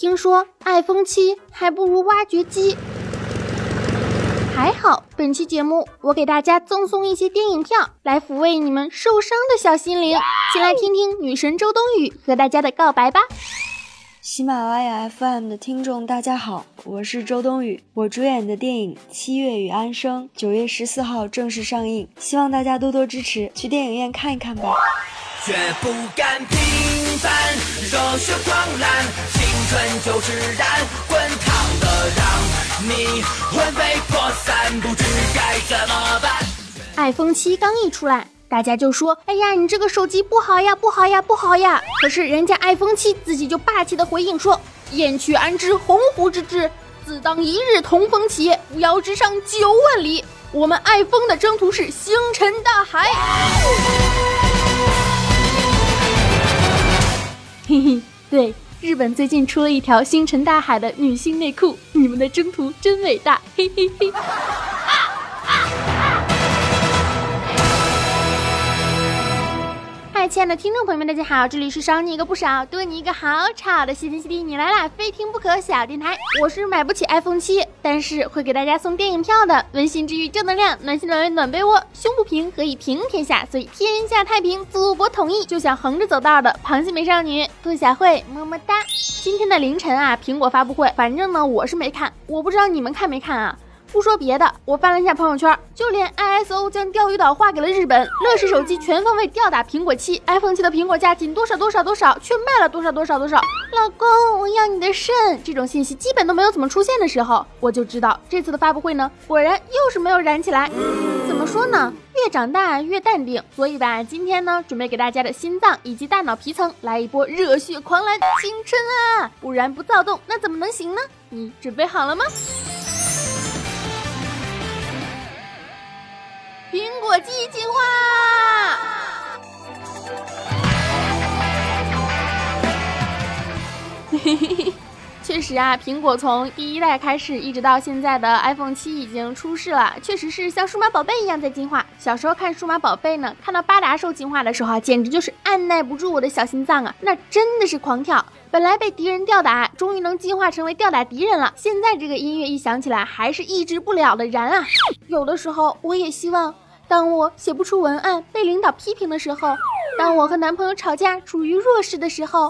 听说 iPhone 七还不如挖掘机。还好，本期节目我给大家赠送一些电影票，来抚慰你们受伤的小心灵。先来听听女神周冬雨和大家的告白吧。喜马拉雅 FM 的听众，大家好，我是周冬雨。我主演的电影《七月与安生》九月十四号正式上映，希望大家多多支持，去电影院看一看吧。绝不甘平凡，热血狂澜，青春就是燃，滚烫的让你魂飞魄散，不知该怎么办。iPhone 七刚一出来。大家就说：“哎呀，你这个手机不好呀，不好呀，不好呀！”可是人家 iPhone 七自己就霸气的回应说：“燕雀安知鸿鹄之志，自当一日同风起，扶摇直上九万里。我们 iPhone 的征途是星辰大海。”嘿嘿，对，日本最近出了一条星辰大海的女性内裤，你们的征途真伟大，嘿嘿嘿。亲爱的听众朋友们，大家好，这里是少你一个不少，多你一个好吵的谢天谢地你来啦，非听不可小电台，我是买不起 iPhone 七，但是会给大家送电影票的温馨治愈正能量，暖心暖胃暖被窝，胸不平何以平天下，所以天下太平，祖国统一，就想横着走道的螃蟹美少女兔小慧，么么哒。今天的凌晨啊，苹果发布会，反正呢我是没看，我不知道你们看没看啊。不说别的，我翻了一下朋友圈，就连 ISO 将钓鱼岛划给了日本，乐视手机全方位吊打苹果七，iPhone 七的苹果价仅多少多少多少，却卖了多少多少多少。老公，我要你的肾。这种信息基本都没有怎么出现的时候，我就知道这次的发布会呢，果然又是没有燃起来。怎么说呢？越长大越淡定。所以吧，今天呢，准备给大家的心脏以及大脑皮层来一波热血狂澜，青春啊！不然不躁动，那怎么能行呢？你准备好了吗？苹果肌进化，嘿嘿嘿，确实啊，苹果从第一代开始，一直到现在的 iPhone 七已经出世了，确实是像数码宝贝一样在进化。小时候看数码宝贝呢，看到巴达兽进化的时候，简直就是按耐不住我的小心脏啊，那真的是狂跳。本来被敌人吊打，终于能进化成为吊打敌人了。现在这个音乐一响起来，还是抑制不了的燃啊！有的时候，我也希望，当我写不出文案被领导批评的时候，当我和男朋友吵架处于弱势的时候，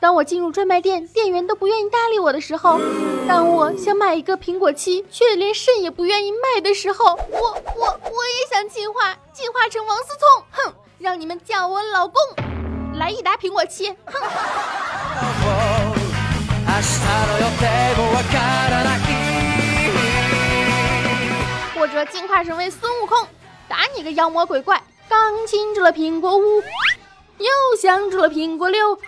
当我进入专卖店，店员都不愿意搭理我的时候，当我想买一个苹果七，却连肾也不愿意卖的时候，我我我也想进化，进化成王思聪，哼，让你们叫我老公，来一打苹果七，哼。或者进化成为孙悟空，打你个妖魔鬼怪！刚庆祝了苹果五，又降住了苹果六，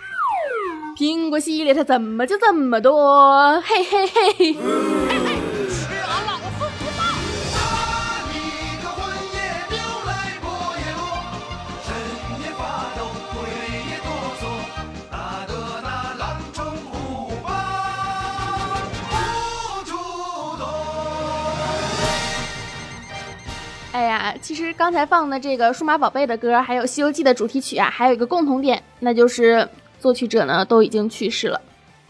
苹果系列它怎么就这么多？嘿嘿嘿。嘿其实刚才放的这个数码宝贝的歌，还有《西游记》的主题曲啊，还有一个共同点，那就是作曲者呢都已经去世了，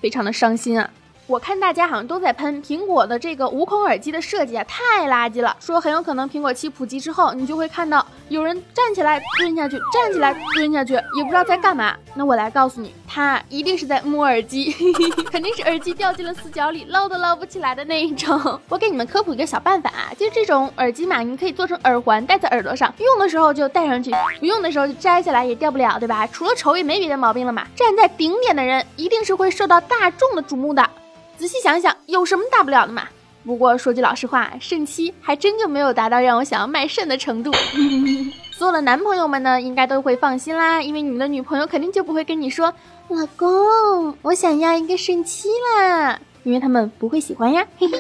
非常的伤心啊。我看大家好像都在喷苹果的这个无孔耳机的设计啊，太垃圾了。说很有可能苹果七普及之后，你就会看到有人站起来蹲下去，站起来蹲下去，也不知道在干嘛。那我来告诉你，他一定是在摸耳机，肯定是耳机掉进了死角里，捞都捞不起来的那一种。我给你们科普一个小办法啊，就是这种耳机嘛，你可以做成耳环戴在耳朵上，用的时候就戴上去，不用的时候就摘下来也掉不了，对吧？除了丑也没别的毛病了嘛。站在顶点的人一定是会受到大众的瞩目的。仔细想想，有什么大不了的嘛？不过说句老实话，肾期还真就没有达到让我想要卖肾的程度。所有的男朋友们呢，应该都会放心啦，因为你们的女朋友肯定就不会跟你说：“老公，我想要一个肾七啦”，因为他们不会喜欢呀。嘿嘿。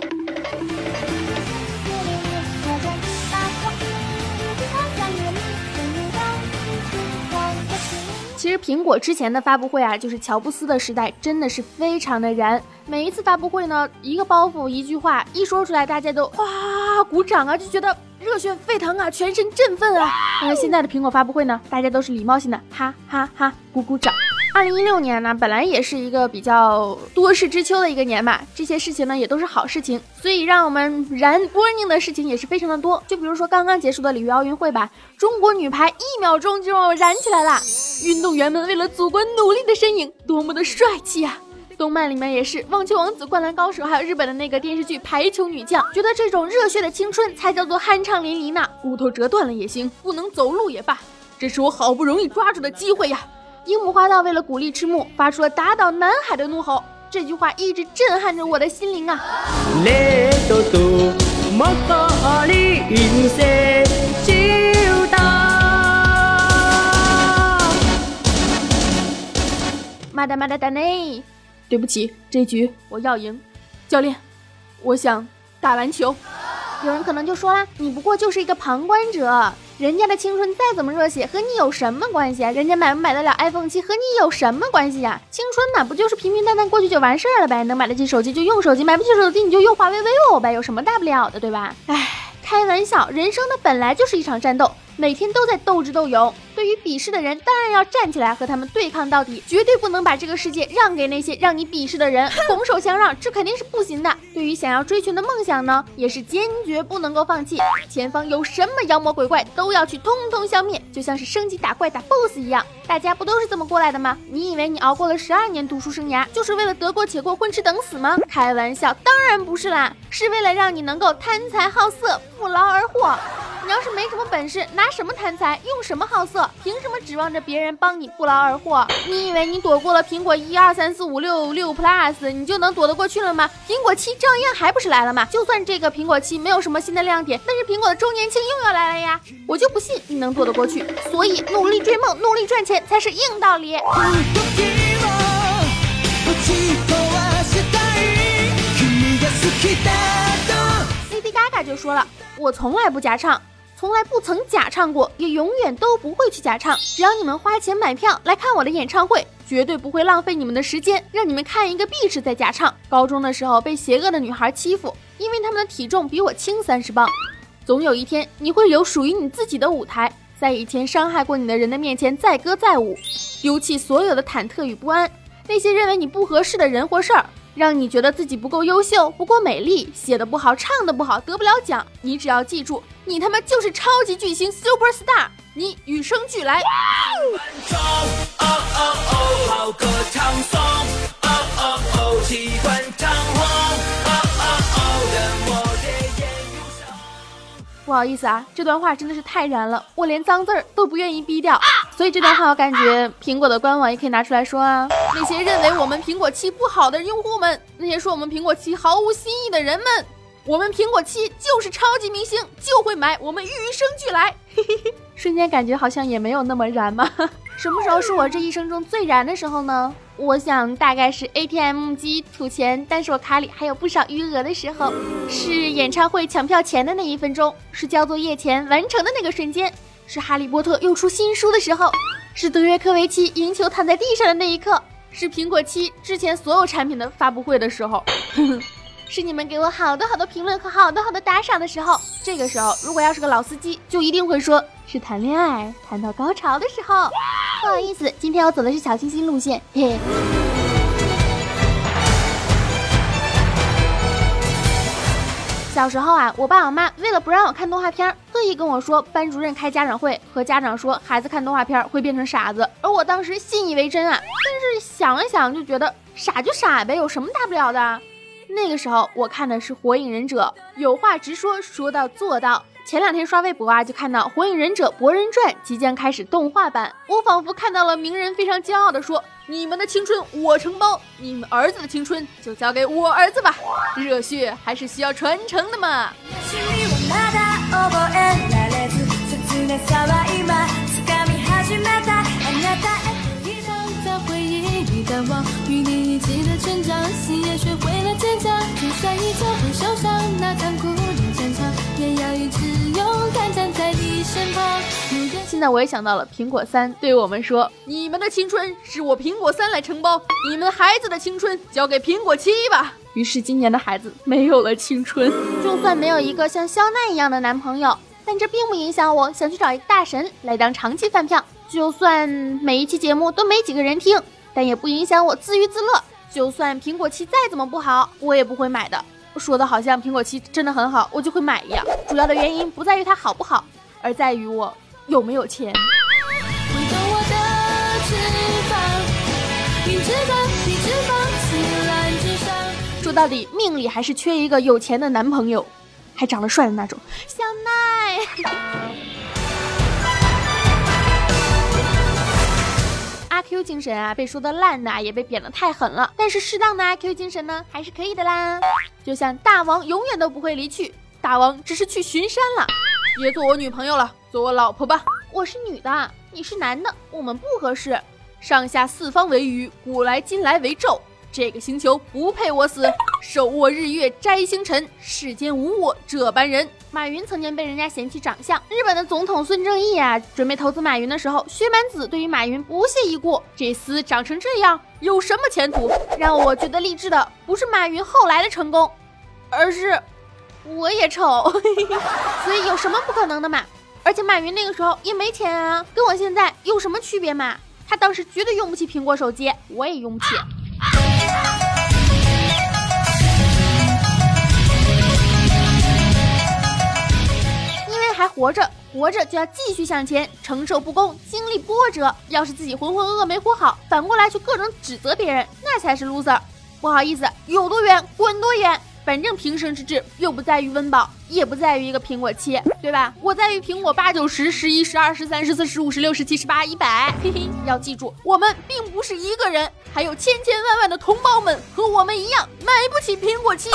其实苹果之前的发布会啊，就是乔布斯的时代，真的是非常的燃。每一次发布会呢，一个包袱，一句话一说出来，大家都哇鼓掌啊，就觉得热血沸腾啊，全身振奋啊。但是现在的苹果发布会呢，大家都是礼貌性的哈哈哈鼓鼓掌。二零一六年呢，本来也是一个比较多事之秋的一个年吧，这些事情呢也都是好事情，所以让我们燃 burning 的事情也是非常的多。就比如说刚刚结束的里约奥运会吧，中国女排一秒钟就让我燃起来了，运动员们为了祖国努力的身影，多么的帅气啊！动漫里面也是《网球王子》《灌篮高手》，还有日本的那个电视剧《排球女将》，觉得这种热血的青春才叫做酣畅淋漓呢。骨头折断了也行，不能走路也罢，这是我好不容易抓住的机会呀！樱木花道为了鼓励赤木，发出了打倒南海的怒吼。这句话一直震撼着我的心灵啊！马达马达达内，对不起，这局我要赢。教练，我想打篮球。有人可能就说了，你不过就是一个旁观者。人家的青春再怎么热血，和你有什么关系啊？人家买不买得了 iPhone 七，和你有什么关系呀？青春嘛，不就是平平淡淡过去就完事儿了呗？能买得起手机就用手机，买不起手机你就用华为 vivo 呗，有什么大不了的，对吧？唉，开玩笑，人生的本来就是一场战斗。每天都在斗智斗勇，对于鄙视的人，当然要站起来和他们对抗到底，绝对不能把这个世界让给那些让你鄙视的人。拱手相让，这肯定是不行的。对于想要追寻的梦想呢，也是坚决不能够放弃。前方有什么妖魔鬼怪，都要去通通消灭，就像是升级打怪打 BOSS 一样。大家不都是这么过来的吗？你以为你熬过了十二年读书生涯，就是为了得过且过、混吃等死吗？开玩笑，当然不是啦，是为了让你能够贪财好色、不劳而获。你要是没什么本事，拿什么贪财，用什么好色？凭什么指望着别人帮你不劳而获？你以为你躲过了苹果一二三四五六六 Plus，你就能躲得过去了吗？苹果七照样还不是来了吗？就算这个苹果七没有什么新的亮点，但是苹果的周年庆又要来了呀！我就不信你能躲得过去。所以努力追梦，努力赚钱才是硬道理。Lady Gaga 就说了，我从来不假唱。从来不曾假唱过，也永远都不会去假唱。只要你们花钱买票来看我的演唱会，绝对不会浪费你们的时间，让你们看一个 B 是在假唱。高中的时候被邪恶的女孩欺负，因为他们的体重比我轻三十磅。总有一天你会有属于你自己的舞台，在以前伤害过你的人的面前载歌载舞，丢弃所有的忐忑与不安。那些认为你不合适的人或事儿。让你觉得自己不够优秀，不够美丽，写的不好，唱的不好，得不了奖。你只要记住，你他妈就是超级巨星 super star，你与生俱来。不好意思啊，这段话真的是太燃了，我连脏字儿都不愿意逼掉，所以这段话我感觉苹果的官网也可以拿出来说啊。那些认为我们苹果七不好的用户们，那些说我们苹果七毫无新意的人们，我们苹果七就是超级明星，就会买，我们与生俱来。嘿嘿嘿，瞬间感觉好像也没有那么燃嘛。什么时候是我这一生中最燃的时候呢？我想大概是 ATM 机吐钱，但是我卡里还有不少余额的时候，是演唱会抢票前的那一分钟，是交作业前完成的那个瞬间，是哈利波特又出新书的时候，是德约科维奇赢球躺在地上的那一刻，是苹果七之前所有产品的发布会的时候。是你们给我好多好多评论和好多好多打赏的时候，这个时候如果要是个老司机，就一定会说是谈恋爱谈到高潮的时候。不好意思，今天我走的是小清新路线。嘿。小时候啊，我爸我妈为了不让我看动画片，特意跟我说班主任开家长会和家长说孩子看动画片会变成傻子，而我当时信以为真啊。但是想了想就觉得傻就傻呗，有什么大不了的？那个时候我看的是《火影忍者》，有话直说，说到做到。前两天刷微博啊，就看到《火影忍者博人传》即将开始动画版，我仿佛看到了鸣人非常骄傲的说：“你们的青春我承包，你们儿子的青春就交给我儿子吧，热血还是需要传承的嘛。”与你一起的成长，心也学会了坚强。就算依旧会受伤，那残酷的，也要一直勇敢站在你身旁。现在我也想到了苹果三对我们说：“你们的青春是我苹果三来承包，你们孩子的青春交给苹果七吧。”于是今年的孩子没有了青春，就算没有一个像肖奈一样的男朋友，但这并不影响我想去找一个大神来当长期饭票。就算每一期节目都没几个人听。但也不影响我自娱自乐。就算苹果七再怎么不好，我也不会买的。说的好像苹果七真的很好，我就会买一样。主要的原因不在于它好不好，而在于我有没有钱。说到底，命里还是缺一个有钱的男朋友，还长得帅的那种。Q 精神啊，被说的烂的也被贬得太狠了。但是适当的 IQ 精神呢，还是可以的啦。就像大王永远都不会离去，大王只是去巡山了。别做我女朋友了，做我老婆吧。我是女的，你是男的，我们不合适。上下四方为雨，古来今来为咒。这个星球不配我死，手握日月摘星辰，世间无我这般人。马云曾经被人家嫌弃长相，日本的总统孙正义啊，准备投资马云的时候，薛蛮子对于马云不屑一顾，这厮长成这样有什么前途？让我觉得励志的不是马云后来的成功，而是我也丑，所以有什么不可能的嘛？而且马云那个时候也没钱啊，跟我现在有什么区别嘛？他当时绝对用不起苹果手机，我也用不起。还活着，活着就要继续向前，承受不公，经历波折。要是自己浑浑噩噩没活好，反过来去各种指责别人，那才是 loser。不好意思，有多远滚多远。反正平生之志又不在于温饱，也不在于一个苹果七，对吧？我在于苹果八九十十一十二十三十四十五十六十七十八一百。嘿嘿，要记住，我们并不是一个人，还有千千万万的同胞们和我们一样买不起苹果七。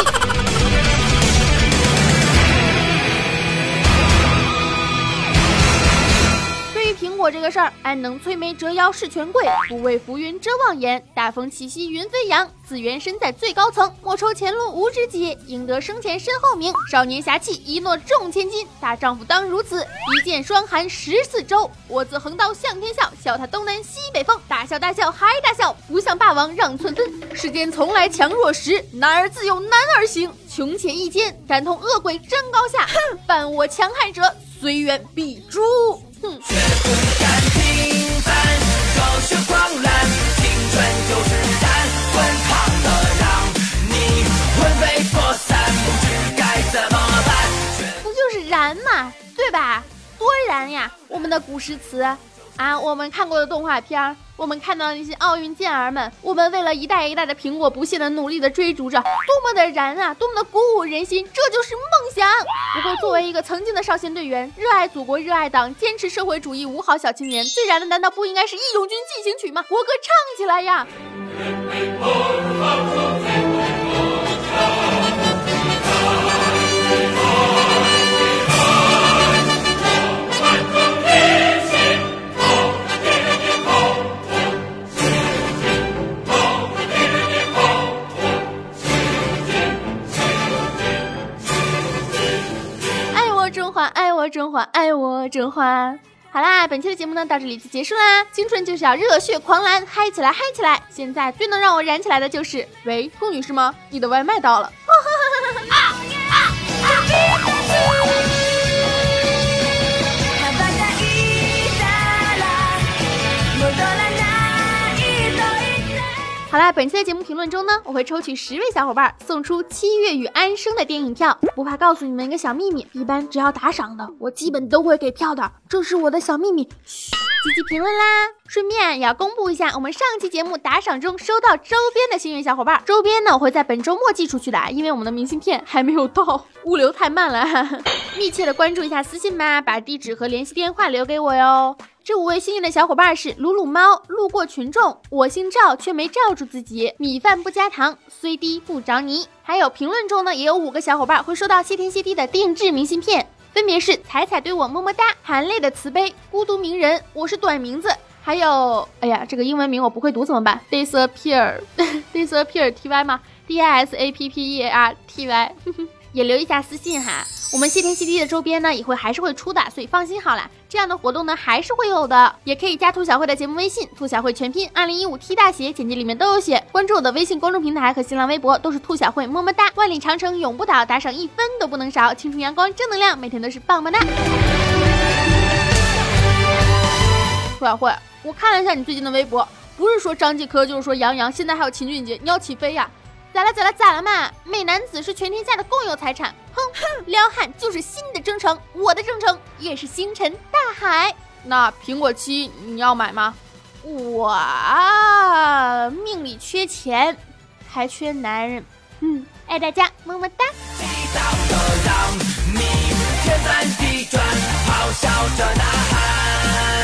苹果这个事儿，安能摧眉折腰事权贵，不畏浮云遮望眼。大风起兮云飞扬，自缘身在最高层，莫愁前路无知己，赢得生前身后名。少年侠气，一诺重千金，大丈夫当如此。一剑霜寒十四州，我自横刀向天笑，笑他东南西北风。大笑大笑还大笑，不向霸王让寸分。世间从来强弱时，男儿自有男儿行。穷且益坚，敢同恶鬼争高下。哼，犯我强悍者，虽远必诛。绝不敢平凡，热血狂澜，青春就是燃，你魂飞魄散，不知该怎么办。不就是燃嘛，对吧？多燃呀，我们的古诗词。啊，我们看过的动画片，我们看到那些奥运健儿们，我们为了一代一代的苹果不懈的努力的追逐着，多么的燃啊，多么的鼓舞人心，这就是梦想。不过，作为一个曾经的少先队员，热爱祖国，热爱党，坚持社会主义五好小青年，最燃的难道不应该是《义勇军进行曲》吗？国歌唱起来呀！真欢，好啦，本期的节目呢到这里就结束啦。青春就是要热血狂澜，嗨起来嗨起来！现在最能让我燃起来的就是，喂，兔女士吗？你的外卖到了。好啦，本期的节目评论中呢，我会抽取十位小伙伴送出《七月与安生》的电影票。不怕告诉你们一个小秘密，一般只要打赏的，我基本都会给票的，这是我的小秘密。嘘，积极评论啦！顺便也要公布一下，我们上期节目打赏中收到周边的幸运小伙伴，周边呢我会在本周末寄出去的，因为我们的明信片还没有到，物流太慢了。密切的关注一下私信吧，把地址和联系电话留给我哟。这五位幸运的小伙伴是鲁鲁猫、路过群众、我姓赵却没罩住自己、米饭不加糖、虽低不着泥。还有评论中呢，也有五个小伙伴会收到谢天谢地的定制明信片，分别是彩彩对我么么哒、含泪的慈悲、孤独鸣人、我是短名字，还有哎呀，这个英文名我不会读怎么办？disappear，disappear，T Y 吗？D I S A P P E A R T Y，也留一下私信哈。我们谢天谢地的周边呢，也会还是会出的，所以放心好了，这样的活动呢还是会有的，也可以加兔小慧的节目微信，兔小慧全拼二零一五 T 大写，简介里面都有写。关注我的微信公众平台和新浪微博都是兔小慧，么么哒！万里长城永不倒，打赏一分都不能少，青春阳光正能量，每天都是棒棒哒！兔小慧，我看了一下你最近的微博。不是说张继科，就是说杨洋，现在还有秦俊杰，你要起飞呀？咋了咋了咋了嘛？美男子是全天下的共有财产哼哼。撩汉就是新的征程我的征程也是星辰大海。那苹果七你要买吗？我命里缺钱还缺男人。嗯。爱大家么么哒。让你天翻地转咆哮着呐喊。